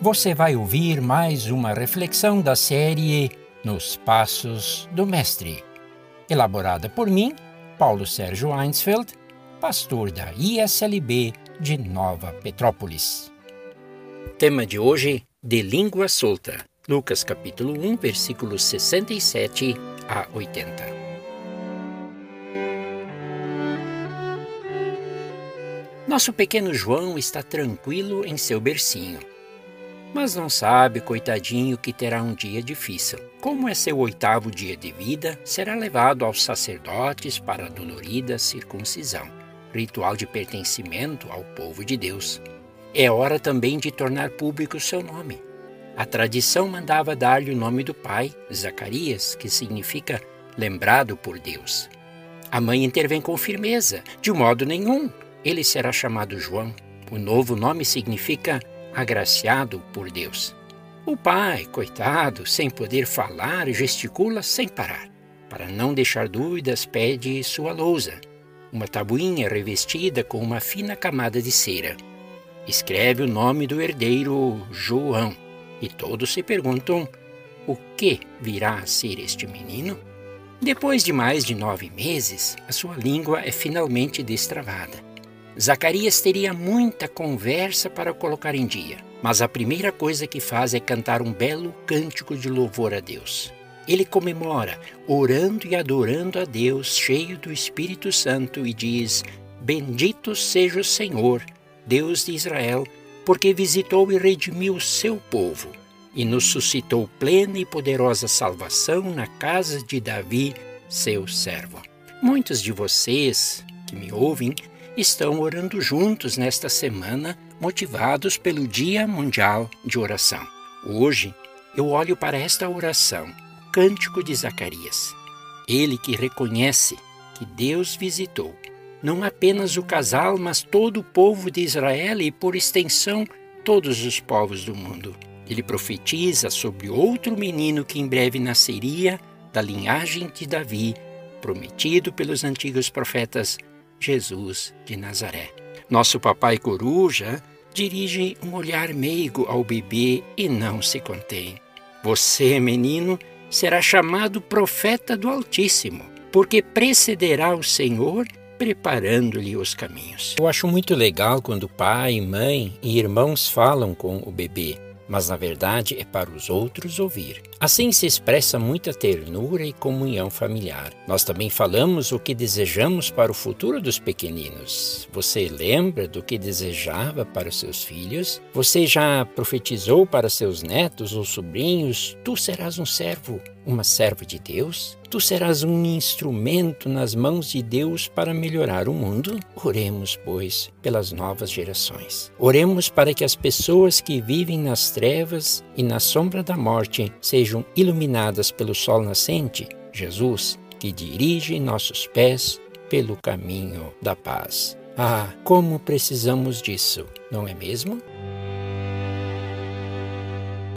você vai ouvir mais uma reflexão da série Nos Passos do Mestre, elaborada por mim, Paulo Sérgio Einsfeld, pastor da ISLB de Nova Petrópolis. Tema de hoje: De língua solta. Lucas capítulo 1, versículos 67 a 80. Nosso pequeno João está tranquilo em seu bercinho mas não sabe, coitadinho, que terá um dia difícil. Como é seu oitavo dia de vida, será levado aos sacerdotes para a dolorida circuncisão, ritual de pertencimento ao povo de Deus. É hora também de tornar público seu nome. A tradição mandava dar-lhe o nome do pai, Zacarias, que significa lembrado por Deus. A mãe intervém com firmeza: de modo nenhum, ele será chamado João. O novo nome significa agraciado por Deus. O pai, coitado, sem poder falar, gesticula sem parar. Para não deixar dúvidas, pede sua lousa, uma tabuinha revestida com uma fina camada de cera. Escreve o nome do herdeiro João, e todos se perguntam o que virá a ser este menino? Depois de mais de nove meses, a sua língua é finalmente destravada. Zacarias teria muita conversa para colocar em dia, mas a primeira coisa que faz é cantar um belo cântico de louvor a Deus. Ele comemora, orando e adorando a Deus, cheio do Espírito Santo, e diz: Bendito seja o Senhor, Deus de Israel, porque visitou e redimiu o seu povo, e nos suscitou plena e poderosa salvação na casa de Davi, seu servo. Muitos de vocês que me ouvem estão orando juntos nesta semana, motivados pelo Dia Mundial de Oração. Hoje, eu olho para esta oração, o Cântico de Zacarias. Ele que reconhece que Deus visitou não apenas o casal, mas todo o povo de Israel e, por extensão, todos os povos do mundo. Ele profetiza sobre outro menino que em breve nasceria da linhagem de Davi, prometido pelos antigos profetas Jesus de Nazaré. Nosso papai coruja dirige um olhar meigo ao bebê e não se contém. Você, menino, será chamado profeta do Altíssimo, porque precederá o Senhor preparando-lhe os caminhos. Eu acho muito legal quando pai, mãe e irmãos falam com o bebê mas na verdade é para os outros ouvir. Assim se expressa muita ternura e comunhão familiar. Nós também falamos o que desejamos para o futuro dos pequeninos. Você lembra do que desejava para seus filhos? Você já profetizou para seus netos ou sobrinhos: Tu serás um servo, uma serva de Deus? Tu serás um instrumento nas mãos de Deus para melhorar o mundo? Oremos, pois, pelas novas gerações. Oremos para que as pessoas que vivem nas trevas e na sombra da morte sejam iluminadas pelo sol nascente, Jesus, que dirige nossos pés pelo caminho da paz. Ah, como precisamos disso, não é mesmo?